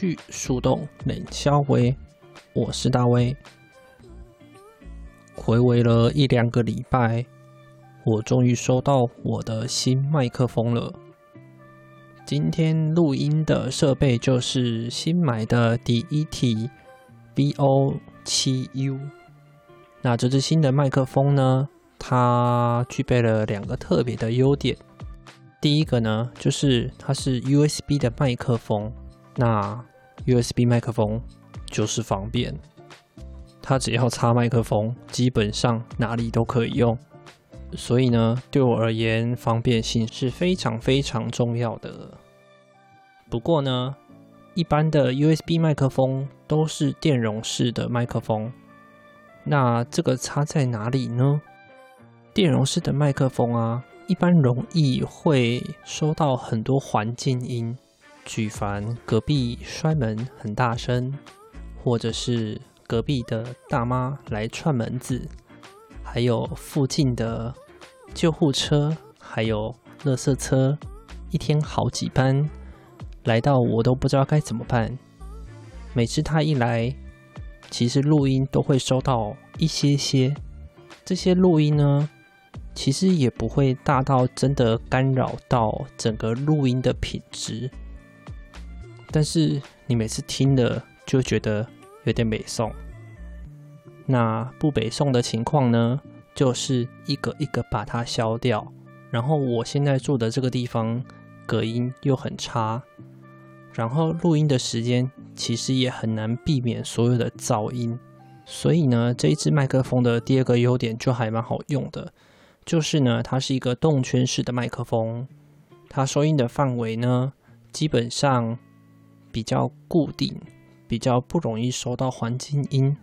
到情绪树洞冷消微，我是大威。回味了一两个礼拜，我终于收到我的新麦克风了。今天录音的设备就是新买的第一体 BO7U。那这支新的麦克风呢，它具备了两个特别的优点。第一个呢，就是它是 USB 的麦克风。那 USB 麦克风就是方便，它只要插麦克风，基本上哪里都可以用。所以呢，对我而言，方便性是非常非常重要的。不过呢，一般的 USB 麦克风都是电容式的麦克风。那这个插在哪里呢？电容式的麦克风啊。一般容易会收到很多环境音，举凡隔壁摔门很大声，或者是隔壁的大妈来串门子，还有附近的救护车，还有垃圾车，一天好几班来到，我都不知道该怎么办。每次他一来，其实录音都会收到一些些，这些录音呢，其实也不会大到真的干扰到整个录音的品质，但是你每次听了就觉得有点北宋。那不北宋的情况呢，就是一个一个把它消掉。然后我现在住的这个地方隔音又很差，然后录音的时间其实也很难避免所有的噪音。所以呢，这一支麦克风的第二个优点就还蛮好用的。就是呢，它是一个动圈式的麦克风，它收音的范围呢，基本上比较固定，比较不容易收到环境音，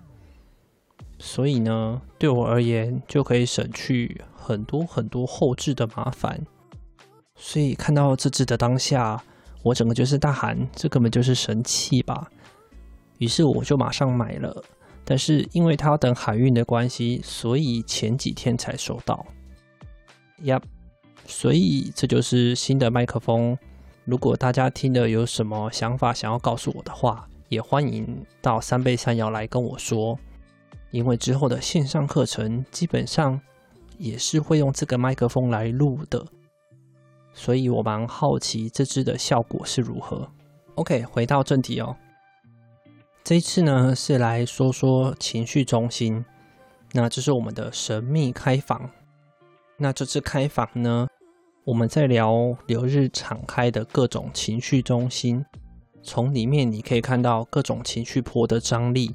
所以呢，对我而言就可以省去很多很多后置的麻烦。所以看到这支的当下，我整个就是大喊：这根本就是神器吧！于是我就马上买了，但是因为它要等海运的关系，所以前几天才收到。Yup，，所以这就是新的麦克风。如果大家听了有什么想法想要告诉我的话，也欢迎到三倍三摇来跟我说。因为之后的线上课程基本上也是会用这个麦克风来录的，所以我蛮好奇这支的效果是如何。OK，回到正题哦。这一次呢是来说说情绪中心，那这是我们的神秘开房。那这次开房呢，我们在聊流日敞开的各种情绪中心，从里面你可以看到各种情绪波的张力，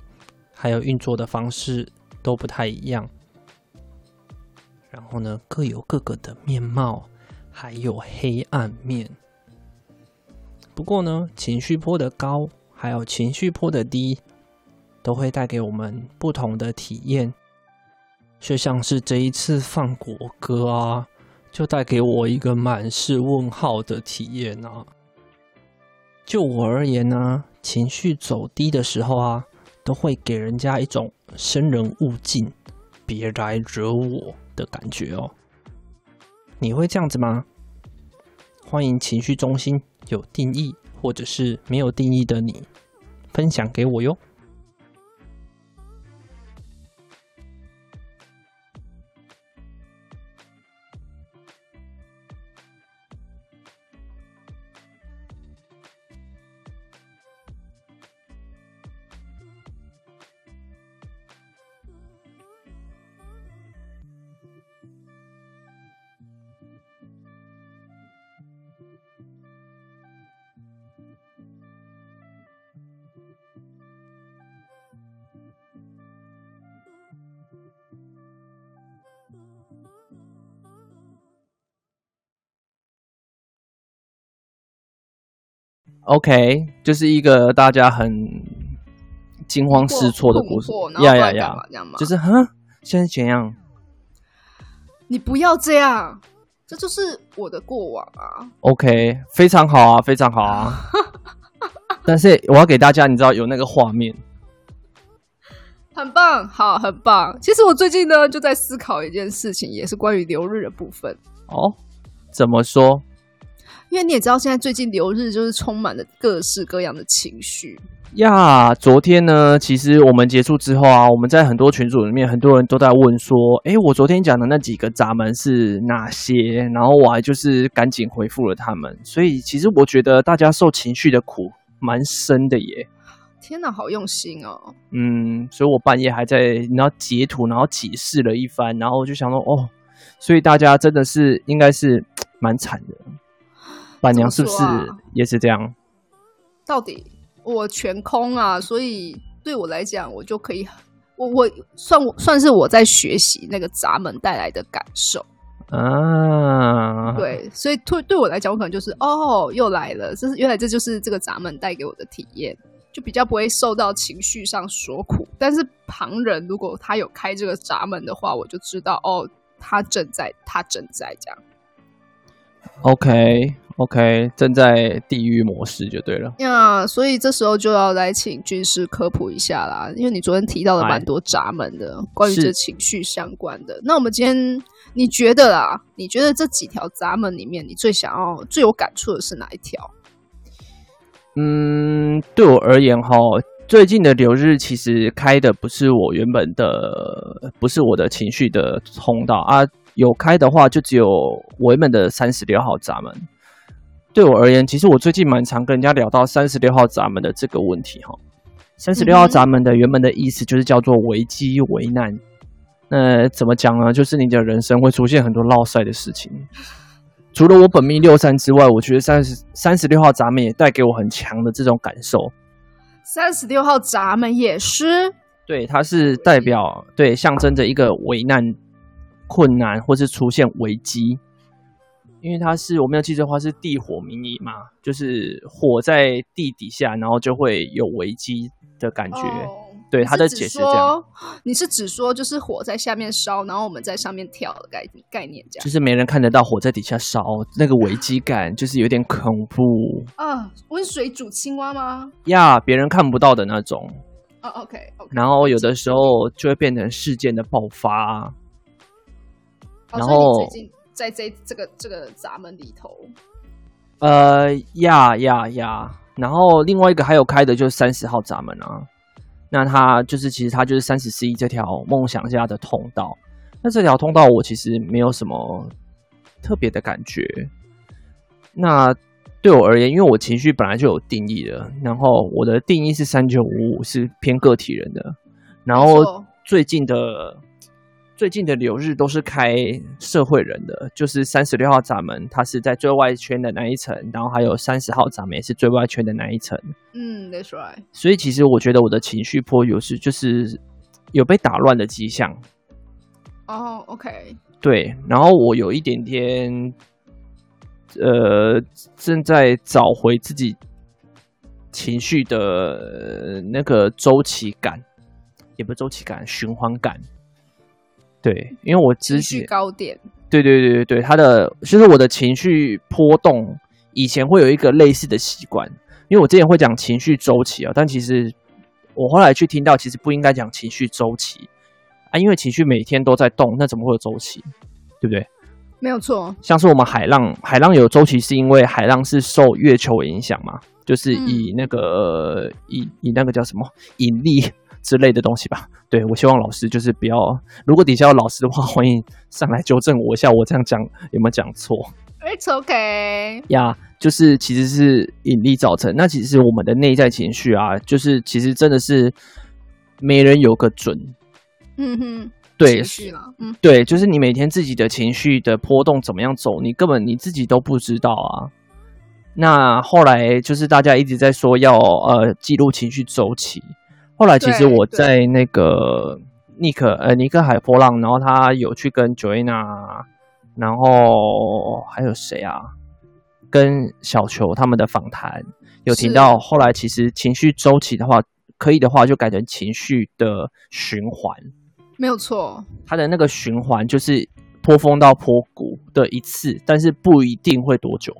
还有运作的方式都不太一样。然后呢，各有各个的面貌，还有黑暗面。不过呢，情绪波的高，还有情绪波的低，都会带给我们不同的体验。就像是这一次放国歌啊，就带给我一个满是问号的体验啊。就我而言呢，情绪走低的时候啊，都会给人家一种生人勿近，别来惹我的感觉哦。你会这样子吗？欢迎情绪中心有定义或者是没有定义的你，分享给我哟。OK，就是一个大家很惊慌失措的故事。呀呀呀！就是哈，现在怎样？你不要这样，这就是我的过往啊。OK，非常好啊，非常好啊。但是我要给大家，你知道有那个画面，很棒，好，很棒。其实我最近呢就在思考一件事情，也是关于流日的部分。哦，怎么说？因为你也知道，现在最近流日就是充满了各式各样的情绪呀。昨天呢，其实我们结束之后啊，我们在很多群组里面，很多人都在问说：“诶，我昨天讲的那几个闸门是哪些？”然后我还就是赶紧回复了他们。所以其实我觉得大家受情绪的苦蛮深的耶。天哪，好用心哦。嗯，所以我半夜还在然后截图，然后解释了一番，然后我就想说：“哦，所以大家真的是应该是 蛮惨的。”板娘是不是也是这样？啊、到底我全空啊，所以对我来讲，我就可以，我我算我算是我在学习那个闸门带来的感受啊。对，所以对对我来讲，我可能就是哦，又来了，这是原来这就是这个闸门带给我的体验，就比较不会受到情绪上所苦。但是旁人如果他有开这个闸门的话，我就知道哦，他正在，他正在这样。OK。OK，正在地狱模式就对了呀，yeah, 所以这时候就要来请军师科普一下啦，因为你昨天提到了蛮多闸门的，哎、关于这情绪相关的。那我们今天你觉得啦？你觉得这几条闸门里面，你最想要、最有感触的是哪一条？嗯，对我而言哈，最近的流日其实开的不是我原本的，不是我的情绪的通道啊，有开的话就只有我原本的三十六号闸门。对我而言，其实我最近蛮常跟人家聊到三十六号闸门的这个问题哈。三十六号闸门的原本的意思就是叫做危机危难。那怎么讲呢？就是你的人生会出现很多落赛的事情。除了我本命六三之外，我觉得三十三十六号闸门也带给我很强的这种感受。三十六号闸门也是，对，它是代表对，象征着一个危难、困难或是出现危机。因为它是我们要记错的话，是地火明夷嘛，就是火在地底下，然后就会有危机的感觉。哦、对，它的解释这样。你是指说，就是火在下面烧，然后我们在上面跳的概概念这样？就是没人看得到火在底下烧，那个危机感就是有点恐怖啊！温水煮青蛙吗？呀，别人看不到的那种。哦，OK。然后有的时候就会变成事件的爆发。哦、然后。在这这个这个闸门里头，呃呀呀呀，然后另外一个还有开的就是三十号闸门啊，那它就是其实它就是三十四亿这条梦想家的通道。那这条通道我其实没有什么特别的感觉。那对我而言，因为我情绪本来就有定义的，然后我的定义是三九五五是偏个体人的，然后最近的。最近的流日都是开社会人的，就是三十六号闸门，它是在最外圈的那一层，然后还有三十号闸门也是最外圈的那一层。嗯，That's right。所以其实我觉得我的情绪波有时就是有被打乱的迹象。哦、oh，OK。对，然后我有一点点，呃，正在找回自己情绪的那个周期感，也不是周期感，循环感。对，因为我之前高点，对对对对对，他的就是我的情绪波动，以前会有一个类似的习惯，因为我之前会讲情绪周期啊，但其实我后来去听到，其实不应该讲情绪周期啊，因为情绪每天都在动，那怎么会有周期？对不对？没有错，像是我们海浪，海浪有周期，是因为海浪是受月球影响嘛，就是以那个、嗯、以以那个叫什么引力。之类的东西吧，对，我希望老师就是不要，如果底下有老师的话，欢迎上来纠正我一下，我这样讲有没有讲错？It's okay 呀，yeah, 就是其实是引力造成。那其实我们的内在情绪啊，就是其实真的是没人有个准。嗯哼，对，嗯，对，就是你每天自己的情绪的波动怎么样走，你根本你自己都不知道啊。那后来就是大家一直在说要呃记录情绪周期。后来其实我在那个尼克呃尼克海波浪，然后他有去跟 Joanna，然后还有谁啊？跟小球他们的访谈，有提到，后来其实情绪周期的话，可以的话就改成情绪的循环，没有错。它的那个循环就是波峰到波谷的一次，但是不一定会多久。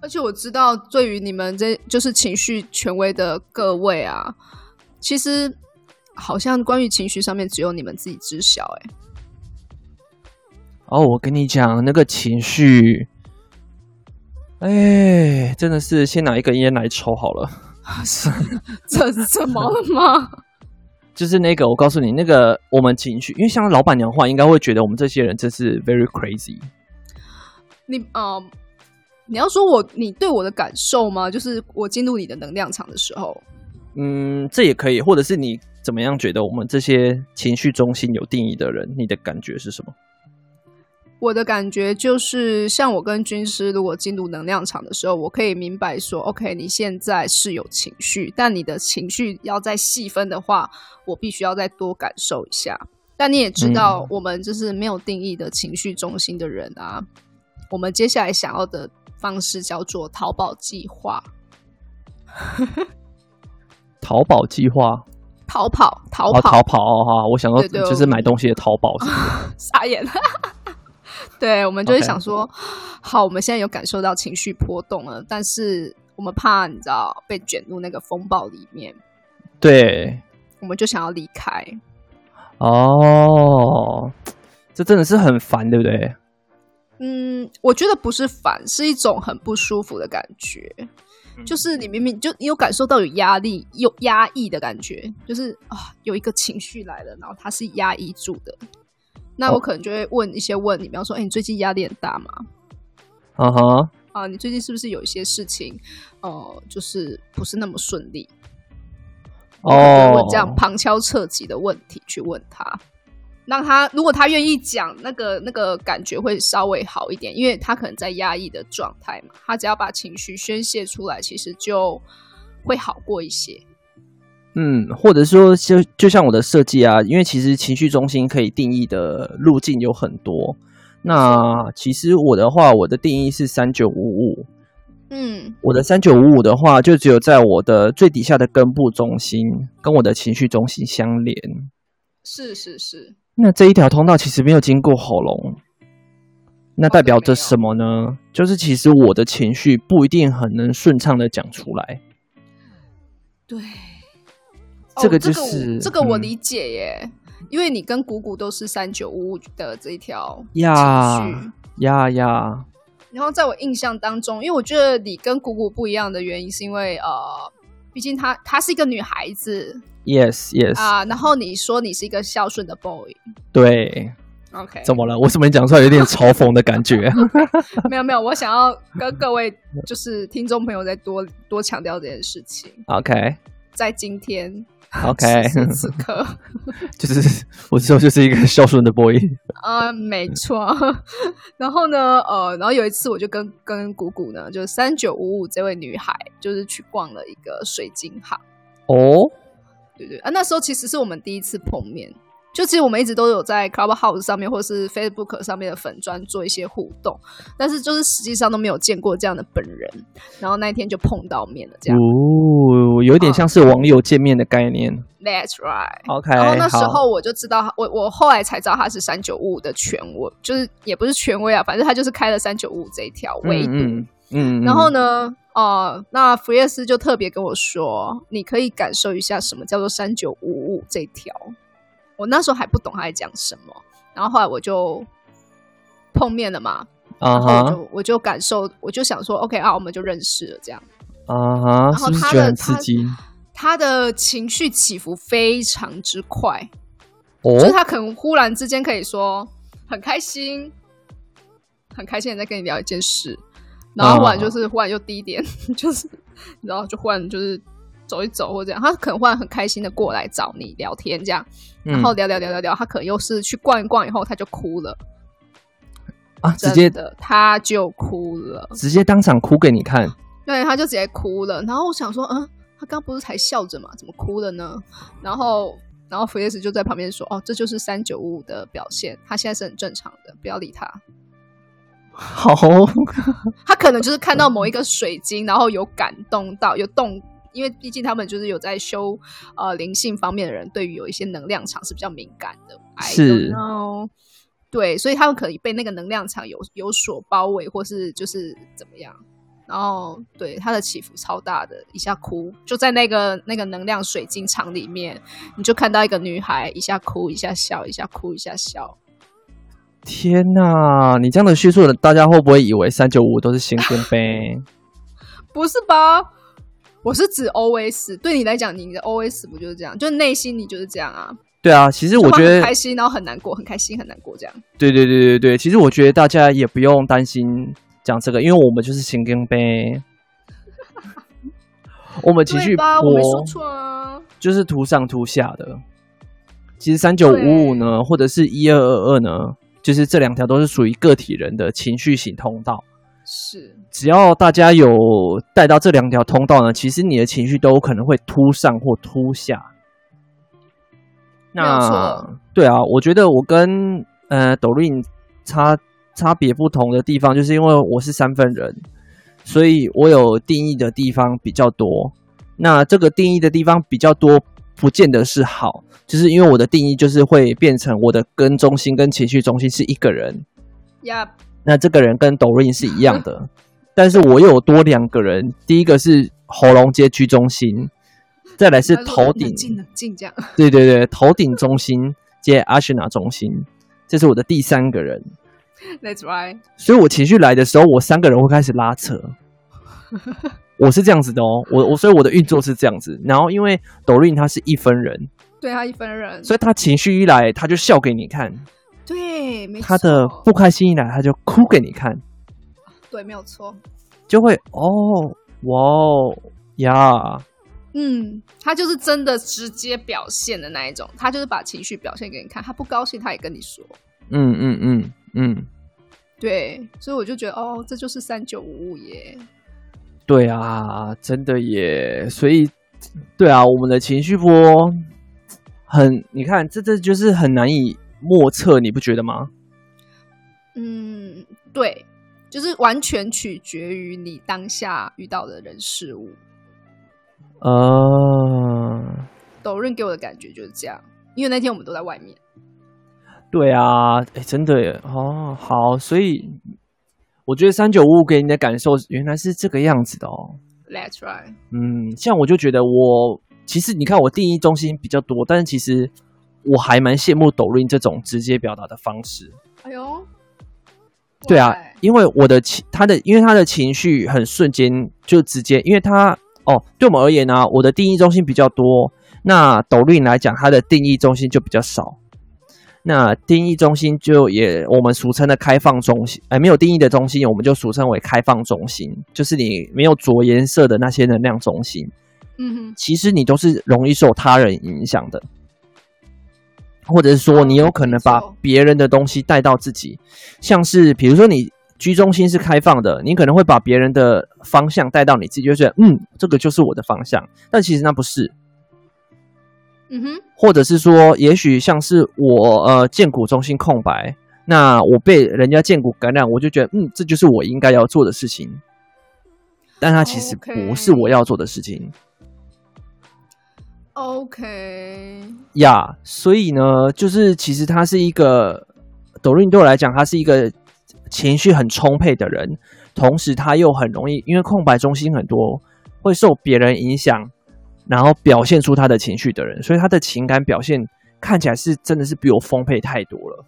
而且我知道，对于你们这就是情绪权威的各位啊，其实好像关于情绪上面只有你们自己知晓。哎，哦，我跟你讲，那个情绪，哎，真的是先拿一根烟来抽好了。这怎么了吗？就是那个，我告诉你，那个我们情绪，因为像老板娘的话，应该会觉得我们这些人真是 very crazy。你啊。呃你要说我你对我的感受吗？就是我进入你的能量场的时候，嗯，这也可以，或者是你怎么样觉得我们这些情绪中心有定义的人，你的感觉是什么？我的感觉就是，像我跟军师如果进入能量场的时候，我可以明白说，OK，你现在是有情绪，但你的情绪要再细分的话，我必须要再多感受一下。但你也知道，我们就是没有定义的情绪中心的人啊，嗯、我们接下来想要的。方式叫做淘宝计划，逃跑计划，逃跑，逃跑，哦、逃跑哈！我想到就是买东西的淘宝，傻眼了。对，我们就是想说.好，我们现在有感受到情绪波动了，但是我们怕你知道被卷入那个风暴里面，对，我们就想要离开。哦，这真的是很烦，对不对？嗯，我觉得不是烦，是一种很不舒服的感觉。就是你明明就你有感受到有压力、有压抑的感觉，就是啊，有一个情绪来了，然后它是压抑住的。那我可能就会问一些问你，比方说，哎，你最近压力很大吗？啊哈、uh，huh. 啊，你最近是不是有一些事情，呃，就是不是那么顺利？哦，oh. 问这样旁敲侧击的问题去问他。让他如果他愿意讲，那个那个感觉会稍微好一点，因为他可能在压抑的状态嘛。他只要把情绪宣泄出来，其实就会好过一些。嗯，或者说就就像我的设计啊，因为其实情绪中心可以定义的路径有很多。那其实我的话，我的定义是三九五五。嗯，我的三九五五的话，就只有在我的最底下的根部中心跟我的情绪中心相连。是是是。那这一条通道其实没有经过喉咙，那代表着什么呢？就是其实我的情绪不一定很能顺畅的讲出来。对，这个就是、哦、这个、这个我理解耶，嗯、因为你跟谷谷都是三九五五的这一条呀呀呀。然后在我印象当中，因为我觉得你跟谷谷不一样的原因，是因为呃，毕竟她她是一个女孩子。Yes, yes. 啊，然后你说你是一个孝顺的 boy，对，OK，怎么了？我怎么你讲出来有点嘲讽的感觉？没有没有，我想要跟各位就是听众朋友再多多强调这件事情。OK，在今天，OK，此此刻，就是我之后就是一个孝顺的 boy。啊，没错。然后呢，呃，然后有一次我就跟跟姑姑呢，就是三九五五这位女孩，就是去逛了一个水晶行。哦。Oh? 对对啊，那时候其实是我们第一次碰面，就其实我们一直都有在 Clubhouse 上面或者是 Facebook 上面的粉专做一些互动，但是就是实际上都没有见过这样的本人，然后那一天就碰到面了，这样哦，有点像是网友见面的概念。Uh, That's right. OK，然后那时候我就知道，我我后来才知道他是三九五五的权威，就是也不是权威啊，反正他就是开了三九五五这一条维度。嗯，嗯，嗯，然后呢？哦、呃，那福耶斯就特别跟我说，你可以感受一下什么叫做三九五五这条。我那时候还不懂他在讲什么，然后后来我就碰面了嘛，啊哈、uh，huh. 我就感受，我就想说，OK 啊，我们就认识了这样，啊哈、uh，huh. 然后他的他，他的情绪起伏非常之快，哦，就是他可能忽然之间可以说很开心，很开心的在跟你聊一件事。然后忽然 就是忽然又低点，oh. 就是然后就忽然就是走一走或这样，他可能忽然很开心的过来找你聊天这样，然后聊聊聊聊聊，他可能又是去逛一逛以后他就哭了啊，直接的他就哭了，直接当场哭给你看，对，他就直接哭了。然后我想说，嗯，他刚不是才笑着嘛，怎么哭了呢？然后然后弗列斯就在旁边说，哦，这就是三九五五的表现，他现在是很正常的，不要理他。好，他可能就是看到某一个水晶，然后有感动到，有动，因为毕竟他们就是有在修呃灵性方面的人，对于有一些能量场是比较敏感的。是，对，所以他们可以被那个能量场有有所包围，或是就是怎么样。然后，对他的起伏超大的，一下哭，就在那个那个能量水晶场里面，你就看到一个女孩一下哭，一下笑，一下哭，一下笑。天哪，你这样的叙述，大家会不会以为三九五都是星星呗？不是吧？我是指 OS，对你来讲，你的 OS 不就是这样？就内心你就是这样啊？对啊，其实我觉得开心，然后很难过，很开心，很难过，这样。对对对对对，其实我觉得大家也不用担心。讲这个，因为我们就是行经呗，我们情绪我没说错啊，就是图上图下的。其实三九五五呢，或者是一二二二呢，就是这两条都是属于个体人的情绪型通道。是，只要大家有带到这两条通道呢，其实你的情绪都有可能会突上或突下。那对啊，我觉得我跟呃抖音差。差别不同的地方，就是因为我是三分人，所以我有定义的地方比较多。那这个定义的地方比较多，不见得是好，就是因为我的定义就是会变成我的根中心跟情绪中心是一个人。Yep. 那这个人跟抖音是一样的，但是我又有多两个人，第一个是喉咙接居中心，再来是头顶。对对对，头顶中心接阿什纳中心，这是我的第三个人。That's right。所以我情绪来的时候，我三个人会开始拉扯。我是这样子的哦，我我所以我的运作是这样子。然后因为抖音他是一分人，对他一分人，所以他情绪一来他就笑给你看。对，没错。他的不开心一来他就哭给你看。对，没有错。就会哦，哇哦呀，嗯，他就是真的直接表现的那一种，他就是把情绪表现给你看。他不高兴他也跟你说。嗯嗯嗯。嗯，对，所以我就觉得哦，这就是三九五五耶。对啊，真的耶。所以，对啊，我们的情绪波很，你看，这这就是很难以莫测，你不觉得吗？嗯，对，就是完全取决于你当下遇到的人事物。呃，抖润给我的感觉就是这样，因为那天我们都在外面。对啊，哎，真的耶哦，好，所以我觉得三九五五给你的感受原来是这个样子的哦。That's right。嗯，像我就觉得我其实你看我定义中心比较多，但是其实我还蛮羡慕抖音这种直接表达的方式。哎呦，对啊，因为我的情他的因为他的情绪很瞬间就直接，因为他哦，对我们而言呢、啊，我的定义中心比较多，那抖音来讲，它的定义中心就比较少。那定义中心就也我们俗称的开放中心，哎，没有定义的中心，我们就俗称为开放中心，就是你没有着颜色的那些能量中心。嗯哼，其实你都是容易受他人影响的，或者是说你有可能把别人的东西带到自己，像是比如说你居中心是开放的，你可能会把别人的方向带到你自己，就觉得嗯，这个就是我的方向，但其实那不是。嗯哼，或者是说，也许像是我呃荐骨中心空白，那我被人家荐骨感染，我就觉得嗯，这就是我应该要做的事情，但它其实不是我要做的事情。OK，呀，yeah, 所以呢，就是其实他是一个抖音对我来讲，他是一个情绪很充沛的人，同时他又很容易因为空白中心很多，会受别人影响。然后表现出他的情绪的人，所以他的情感表现看起来是真的是比我丰沛太多了。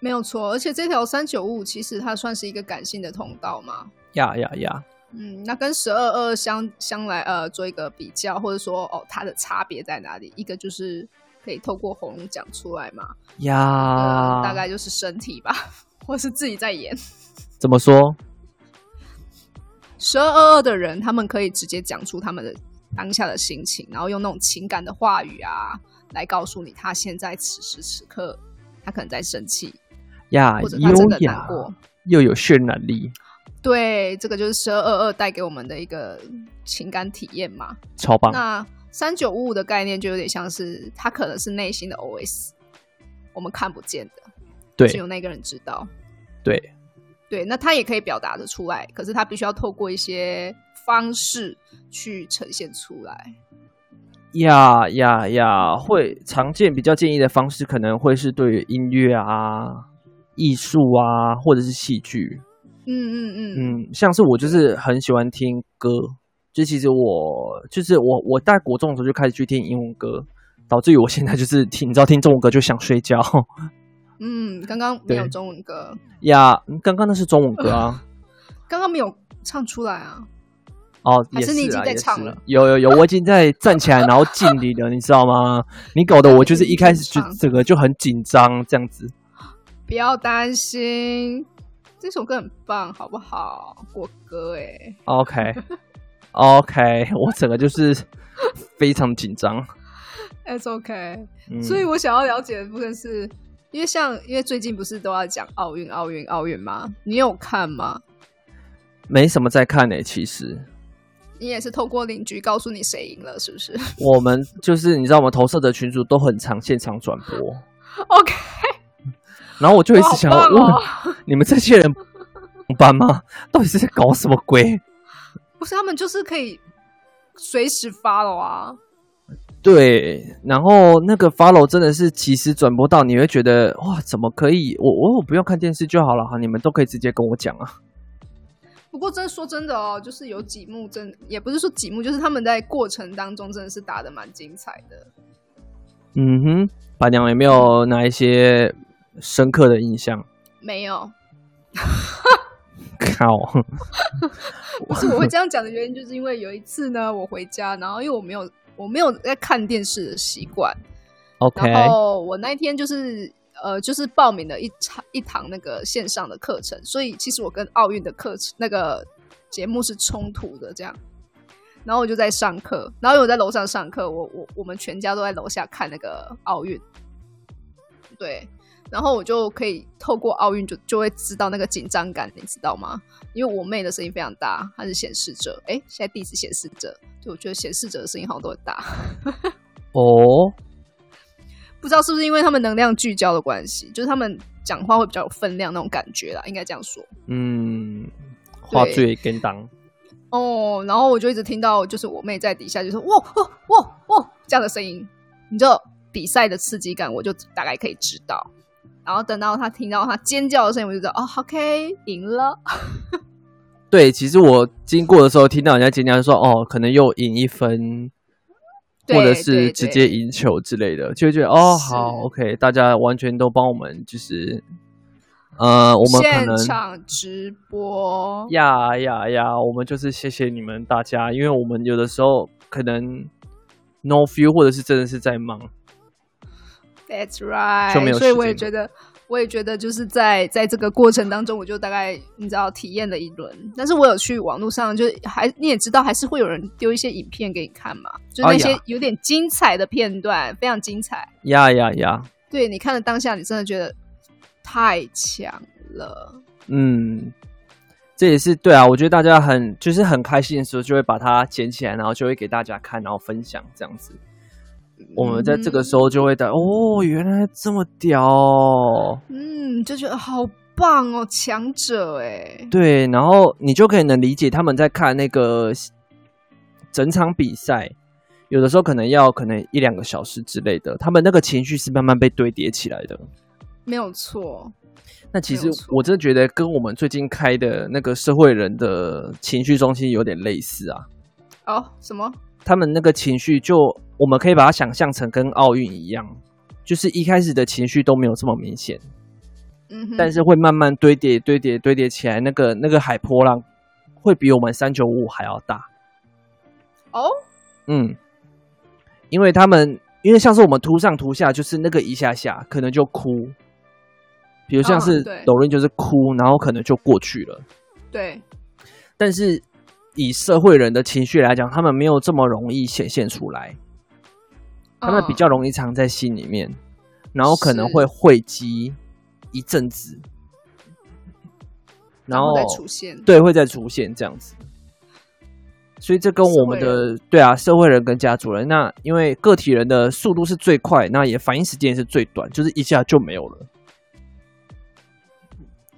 没有错，而且这条三九五其实它算是一个感性的通道嘛。呀呀呀！嗯，那跟十二二相相来呃做一个比较，或者说哦它的差别在哪里？一个就是可以透过喉咙讲出来嘛。呀、嗯，大概就是身体吧，或是自己在演。怎么说？十二二二的人，他们可以直接讲出他们的。当下的心情，然后用那种情感的话语啊，来告诉你他现在此时此刻他可能在生气呀，或者他真的难过，又有渲染力。对，这个就是十二二二带给我们的一个情感体验嘛，超棒。那三九五五的概念就有点像是，他可能是内心的 OS，我们看不见的，对，只有那个人知道。对，对，那他也可以表达的出来，可是他必须要透过一些方式去呈现出来。呀呀呀！会常见比较建议的方式，可能会是对于音乐啊、艺术啊，或者是戏剧。嗯嗯嗯嗯，像是我就是很喜欢听歌，就其实我就是我我在国中的时候就开始去听英文歌，导致于我现在就是听，你知道听中文歌就想睡觉。嗯，刚刚没有中文歌呀，刚刚那是中文歌啊，刚刚没有唱出来啊。哦，还是你已经在唱了？有有有，我已经在站起来，然后敬礼了，你知道吗？你搞得我就是一开始就 整个就很紧张这样子。不要担心，这首歌很棒，好不好？国歌哎。OK OK，我整个就是非常紧张。It's OK，嗯，所以我想要了解的部分是，因为像因为最近不是都要讲奥运奥运奥运吗？你有看吗？没什么在看呢，其实。你也是透过邻居告诉你谁赢了，是不是？我们就是你知道，我们投射的群主都很常现场转播。OK，然后我就一直想要问、哦、你们这些人班吗？到底是在搞什么鬼？不是，他们就是可以随时 follow 啊。对，然后那个 follow 真的是即时转播到，你会觉得哇，怎么可以？我我我不用看电视就好了哈，你们都可以直接跟我讲啊。不过，真说真的哦，就是有几幕真也不是说几幕，就是他们在过程当中真的是打的蛮精彩的。嗯哼，板娘有没有哪一些深刻的印象？没有。靠！不是我会这样讲的原因，就是因为有一次呢，我回家，然后因为我没有我没有在看电视的习惯。OK。然后我那一天就是。呃，就是报名了一场一堂那个线上的课程，所以其实我跟奥运的课程那个节目是冲突的，这样。然后我就在上课，然后我在楼上上课，我我我们全家都在楼下看那个奥运。对，然后我就可以透过奥运就就会知道那个紧张感，你知道吗？因为我妹的声音非常大，她是显示者，哎，现在第一次显示者，就我觉得显示者的声音好像都很大。哦。不知道是不是因为他们能量聚焦的关系，就是他们讲话会比较有分量那种感觉啦，应该这样说。嗯，话最跟当。哦，然后我就一直听到，就是我妹在底下就说“哇哇哇哇”这样的声音，你知道比赛的刺激感，我就大概可以知道。然后等到他听到他尖叫的声音，我就知道哦，OK，赢了。对，其实我经过的时候听到人家尖叫，就说哦，可能又赢一分。或者是直接赢球之类的，就会觉得哦，好，OK，大家完全都帮我们，就是呃，我们可能现场直播呀呀呀，我们就是谢谢你们大家，因为我们有的时候可能 no feel，或者是真的是在忙。That's right，就没有所以我也觉得。我也觉得，就是在在这个过程当中，我就大概你知道体验了一轮。但是我有去网络上，就还你也知道，还是会有人丢一些影片给你看嘛，就那些有点精彩的片段，哦、非常精彩。呀呀呀！对，你看了当下，你真的觉得太强了。嗯，这也是对啊。我觉得大家很就是很开心的时候，就会把它捡起来，然后就会给大家看，然后分享这样子。我们在这个时候就会的、嗯、哦，原来这么屌哦，嗯，就觉得好棒哦，强者哎，对，然后你就可以能理解他们在看那个整场比赛，有的时候可能要可能一两个小时之类的，他们那个情绪是慢慢被堆叠起来的，没有错。那其实我真的觉得跟我们最近开的那个社会人的情绪中心有点类似啊。哦，什么？他们那个情绪就。我们可以把它想象成跟奥运一样，就是一开始的情绪都没有这么明显，嗯哼，但是会慢慢堆叠、堆叠、堆叠起来，那个那个海波浪会比我们三九五还要大。哦，嗯，因为他们因为像是我们突上突下，就是那个一下下可能就哭，比如像是抖音就是哭，然后可能就过去了。对，但是以社会人的情绪来讲，他们没有这么容易显现出来。他们比较容易藏在心里面，然后可能会汇集一阵子，然后再出现，对，会再出现这样子。所以这跟我们的对啊，社会人跟家族人，那因为个体人的速度是最快，那也反应时间也是最短，就是一下就没有了。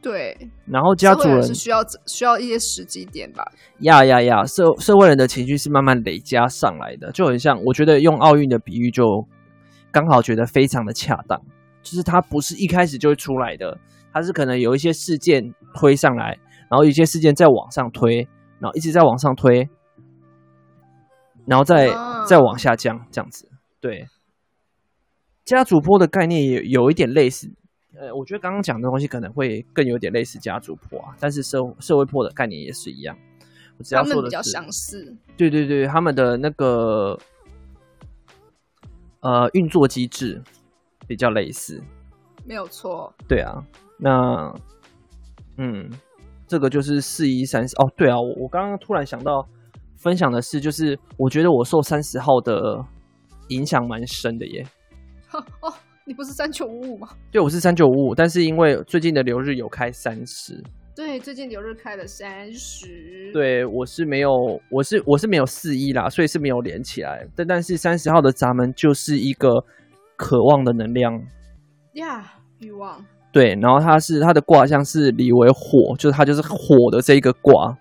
对，然后家族人是需要需要一些时机点吧。呀呀呀，社社会人的情绪是慢慢累加上来的，就很像我觉得用奥运的比喻，就刚好觉得非常的恰当，就是它不是一开始就会出来的，它是可能有一些事件推上来，然后有一些事件再往上推，然后一直在往上推，然后再、啊、再往下降，这样子。对，家族波的概念也有一点类似。呃，我觉得刚刚讲的东西可能会更有点类似家族破啊，但是社社会破的概念也是一样。我只要说的是，他们比较相似。对对对，他们的那个呃运作机制比较类似，没有错。对啊，那嗯，这个就是四一三十哦。对啊，我我刚刚突然想到分享的是，就是我觉得我受三十号的影响蛮深的耶。哦。你不是三九五五吗？对，我是三九五五，但是因为最近的流日有开三十，对，最近流日开了三十，对，我是没有，我是我是没有四一啦，所以是没有连起来。但但是三十号的闸门就是一个渴望的能量呀，欲望。对，然后它是它的卦象是离为火，就是它就是火的这一个卦。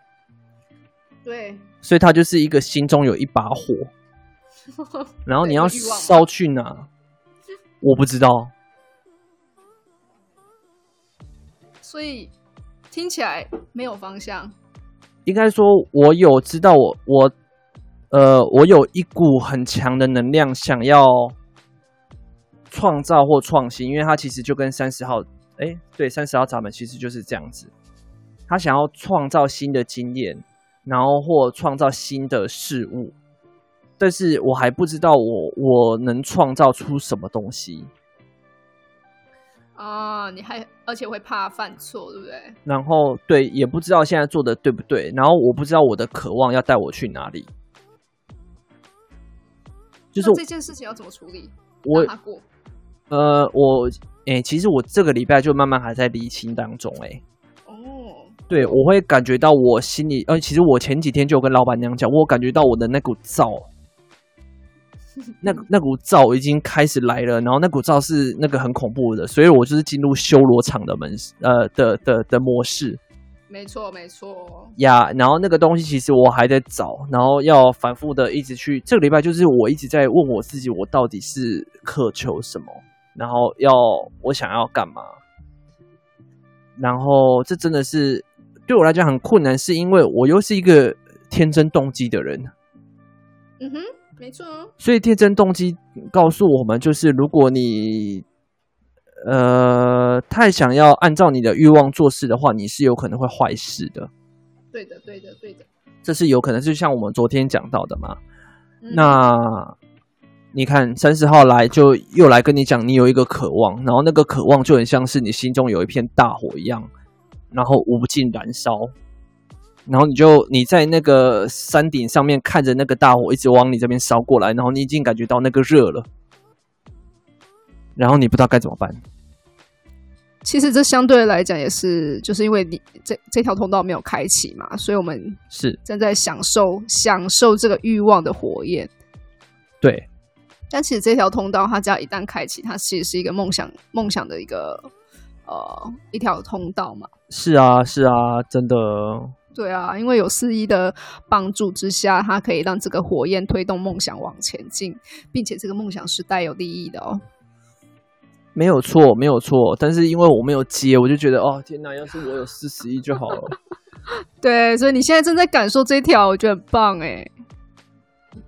对，所以它就是一个心中有一把火，然后你要烧去哪？我不知道，所以听起来没有方向。应该说，我有知道我，我我呃，我有一股很强的能量，想要创造或创新。因为它其实就跟三十号，哎，对，三十号闸门其实就是这样子。他想要创造新的经验，然后或创造新的事物。但是我还不知道我我能创造出什么东西啊！你还而且会怕犯错，对不对？然后对，也不知道现在做的对不对。然后我不知道我的渴望要带我去哪里。就是这件事情要怎么处理？我呃，我哎、欸，其实我这个礼拜就慢慢还在理清当中、欸。哎，哦，对，我会感觉到我心里，呃，其实我前几天就有跟老板娘讲，我感觉到我的那股躁。那那股灶已经开始来了，然后那股灶是那个很恐怖的，所以我就是进入修罗场的门，呃的的的模式。没错，没错。呀，然后那个东西其实我还在找，然后要反复的一直去。这个礼拜就是我一直在问我自己，我到底是渴求什么，然后要我想要干嘛？然后这真的是对我来讲很困难，是因为我又是一个天真动机的人。嗯哼。没错，所以天真动机告诉我们，就是如果你呃太想要按照你的欲望做事的话，你是有可能会坏事的。对的，对的，对的，这是有可能，就像我们昨天讲到的嘛。嗯、那你看三十号来就又来跟你讲，你有一个渴望，然后那个渴望就很像是你心中有一片大火一样，然后无尽燃烧。然后你就你在那个山顶上面看着那个大火一直往你这边烧过来，然后你已经感觉到那个热了，然后你不知道该怎么办。其实这相对来讲也是，就是因为你这这条通道没有开启嘛，所以我们是正在享受享受这个欲望的火焰。对，但其实这条通道它只要一旦开启，它其实是一个梦想梦想的一个呃一条通道嘛。是啊，是啊，真的。对啊，因为有四一的帮助之下，它可以让这个火焰推动梦想往前进，并且这个梦想是带有利益的哦。没有错，没有错。但是因为我没有接，我就觉得哦，天哪！要是我有四十一就好了。对，所以你现在正在感受这条，我觉得很棒哎。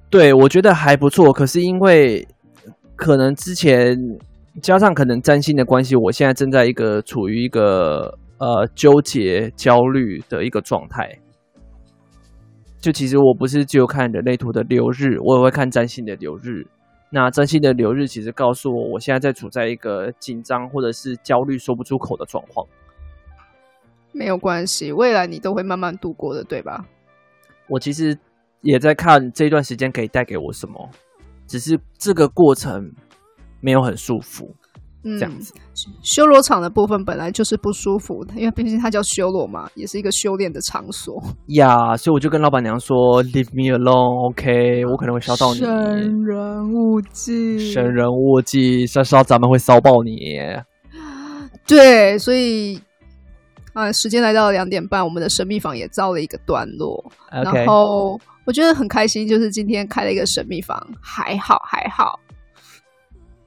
对，我觉得还不错。可是因为可能之前加上可能占星的关系，我现在正在一个处于一个。呃，纠结、焦虑的一个状态。就其实我不是只有看人类图的流日，我也会看占星的流日。那占星的流日其实告诉我，我现在在处在一个紧张或者是焦虑说不出口的状况。没有关系，未来你都会慢慢度过的，对吧？我其实也在看这段时间可以带给我什么，只是这个过程没有很舒服。这样子，嗯、修罗场的部分本来就是不舒服的，因为毕竟它叫修罗嘛，也是一个修炼的场所呀。Yeah, 所以我就跟老板娘说：“Leave me alone，OK？Okay? 我可能会烧到你。”生人勿近，生人勿近，烧烧咱们会烧爆你。对，所以啊，时间来到了两点半，我们的神秘房也造了一个段落。Okay. 然后我觉得很开心，就是今天开了一个神秘房，还好还好，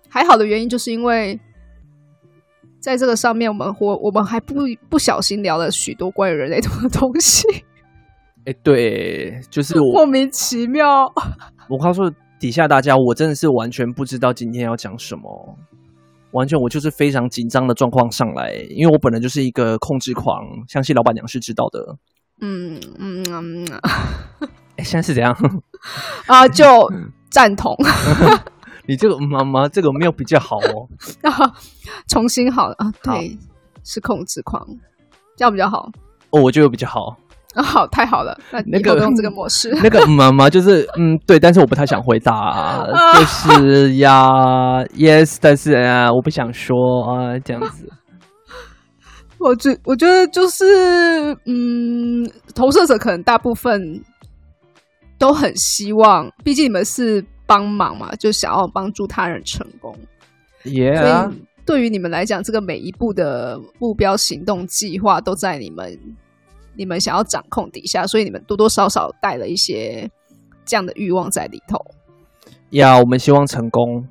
还好的原因就是因为在这个上面，我们我我们还不不小心聊了许多关于人类图的东西。哎，对，就是 莫名其妙。我告诉底下大家，我真的是完全不知道今天要讲什么。完全，我就是非常紧张的状况上来，因为我本来就是一个控制狂，相信老板娘是知道的。嗯嗯嗯，哎，现在是怎样 啊？就赞同。你这个妈妈，这个没有比较好哦。啊，重新好了啊，对，是控制狂，这样比较好。哦，我觉得比较好。啊，好，太好了，那那个用这个模式，那个妈妈就是嗯，对，但是我不太想回答，就是呀，yes，但是啊，我不想说啊，这样子。我觉我觉得就是嗯，投射者可能大部分都很希望，毕竟你们是帮忙嘛，就想要帮助他人成功。Yeah，所以对于你们来讲，这个每一步的目标行动计划都在你们。你们想要掌控底下，所以你们多多少少带了一些这样的欲望在里头。呀，我们希望成功，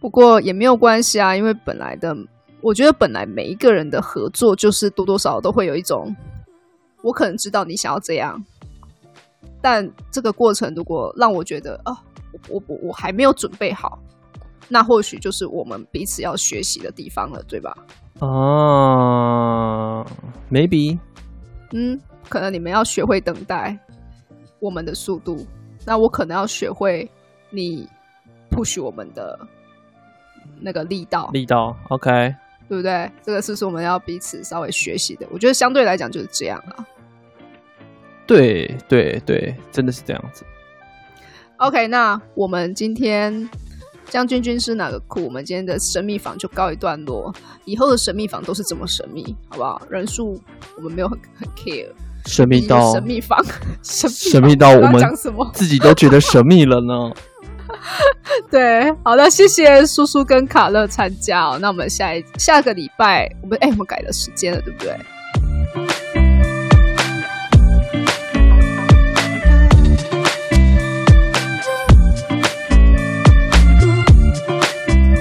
不过也没有关系啊，因为本来的，我觉得本来每一个人的合作，就是多多少少都会有一种，我可能知道你想要这样，但这个过程如果让我觉得啊，我我我还没有准备好，那或许就是我们彼此要学习的地方了，对吧？啊、uh，maybe，嗯，可能你们要学会等待我们的速度，那我可能要学会你 push 我们的那个力道，力道，OK，对不对？这个是不是我们要彼此稍微学习的？我觉得相对来讲就是这样啊。对对对，真的是这样子。OK，那我们今天。将军军师哪个酷？我们今天的神秘房就告一段落。以后的神秘房都是这么神秘，好不好？人数我们没有很很 care。神秘到神秘房，神秘到我们 自己都觉得神秘了呢。对，好的，谢谢叔叔跟卡乐参加哦。那我们下一下个礼拜，我们哎，我们改了时间了，对不对？